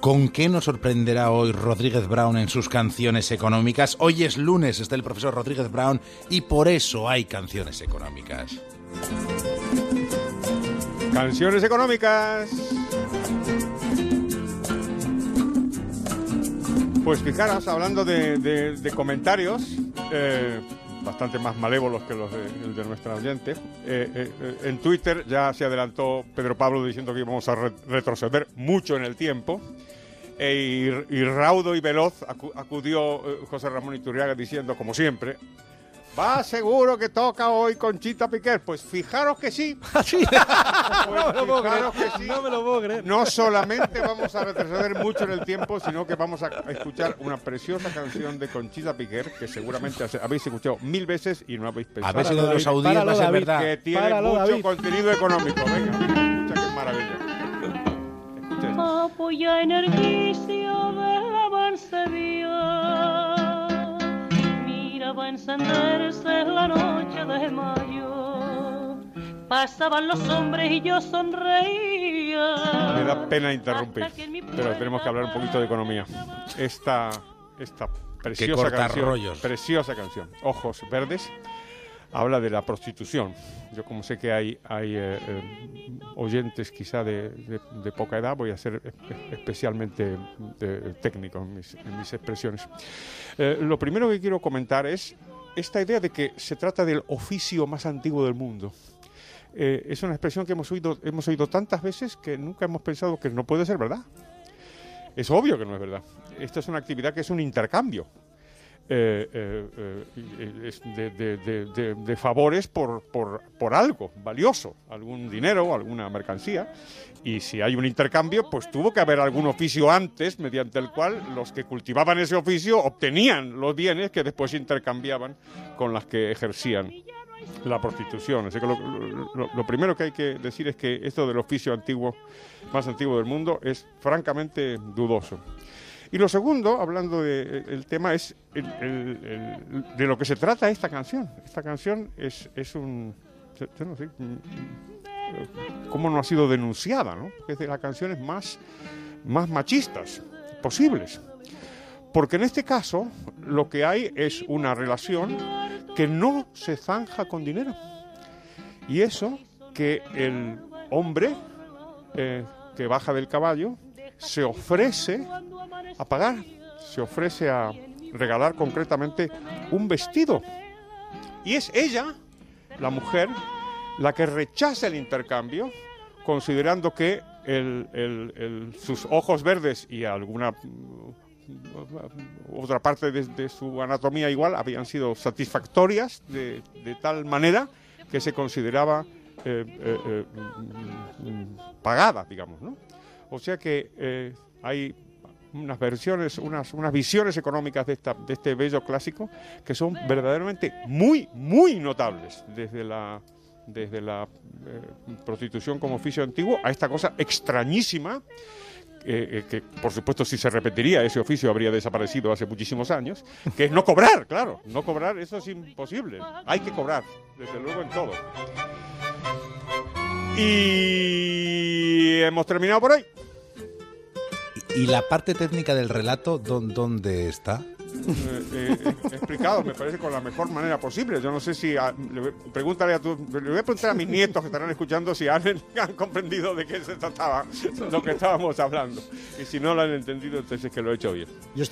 ¿Con qué nos sorprenderá hoy Rodríguez Brown en sus canciones económicas? Hoy es lunes, está el profesor Rodríguez Brown y por eso hay canciones económicas. Canciones económicas. Pues fijaros, hablando de, comentarios, eh, bastante más malévolos que los de, nuestra oyente, eh, eh, en Twitter ya se adelantó Pedro Pablo diciendo que íbamos a retroceder mucho en el tiempo. E, y, raudo y veloz acudió José Ramón Iturriaga diciendo, como siempre, Va seguro que toca hoy Conchita Piquer. Pues fijaros que sí. Pues no, me lo puedo creer. no me lo puedo creer. No solamente vamos a retroceder mucho en el tiempo, sino que vamos a escuchar una preciosa canción de Conchita Piquer que seguramente habéis escuchado mil veces y no habéis pensado. A ver si lo de los verdad. Que tiene mucho contenido económico. Venga, escucha qué maravilla. Apoya energicia va a encenderse la noche de mayo. Pasaban los hombres y yo sonreía. Me da pena interrumpir, pero tenemos que hablar un poquito de economía. Esta, esta preciosa canción, preciosa canción, Ojos Verdes, habla de la prostitución. Yo como sé que hay, eh, eh, oyentes quizá de, poca edad, voy a ser especialmente técnico en mis, expresiones. Eh, lo primero que quiero comentar es esta idea de que se trata del oficio más antiguo del mundo. es una expresión que hemos oído, hemos oído tantas veces que nunca hemos pensado que no puede ser verdad. Es obvio que no es verdad. Esta es una actividad que es un intercambio eh, eh, eh, de, favores por, por, por, algo valioso, algún dinero, alguna mercancía. Y si hay un intercambio, pues tuvo que haber algún oficio antes mediante el cual los que cultivaban ese oficio obtenían los bienes que después intercambiaban con las que ejercían la prostitución. Así que lo, primero que hay que decir es que esto del oficio antiguo, más antiguo del mundo, es francamente dudoso. Y lo segundo, hablando del de, tema, es de lo que se trata esta canción. Esta canción es, es un... Yo no sé cómo no ha sido denunciada, ¿no? Es de las canciones más, más machistas posibles. Porque en este caso lo que hay es una relación que no se zanja con dinero. Y eso que el hombre eh, que baja del caballo se ofrece a pagar, se ofrece a regalar concretamente un vestido. Y es ella, la mujer, la que rechaza el intercambio, considerando que sus ojos verdes y alguna otra parte de, su anatomía igual habían sido satisfactorias de, tal manera que se consideraba eh, eh, eh, pagada, digamos, ¿no? O sea que hay unas versiones, unas, unas visiones económicas de, esta, de este bello clásico que son verdaderamente muy, muy notables desde la, desde la eh, prostitución como oficio antiguo a esta cosa extrañísima eh, que por supuesto si se repetiría ese oficio habría desaparecido hace muchísimos años, que es no cobrar, claro, no cobrar eso es imposible, hay que cobrar, desde luego en todo. Y hemos terminado por hoy. ¿Y la parte técnica del relato dónde está? Eh, eh, he explicado, me parece, con la mejor manera posible. Yo no sé si. pregúntale a tu, le voy a preguntar a mis nietos que estarán escuchando si han, han comprendido de qué se trataba lo que estábamos hablando. Y si no lo han entendido, entonces es que lo he hecho bien.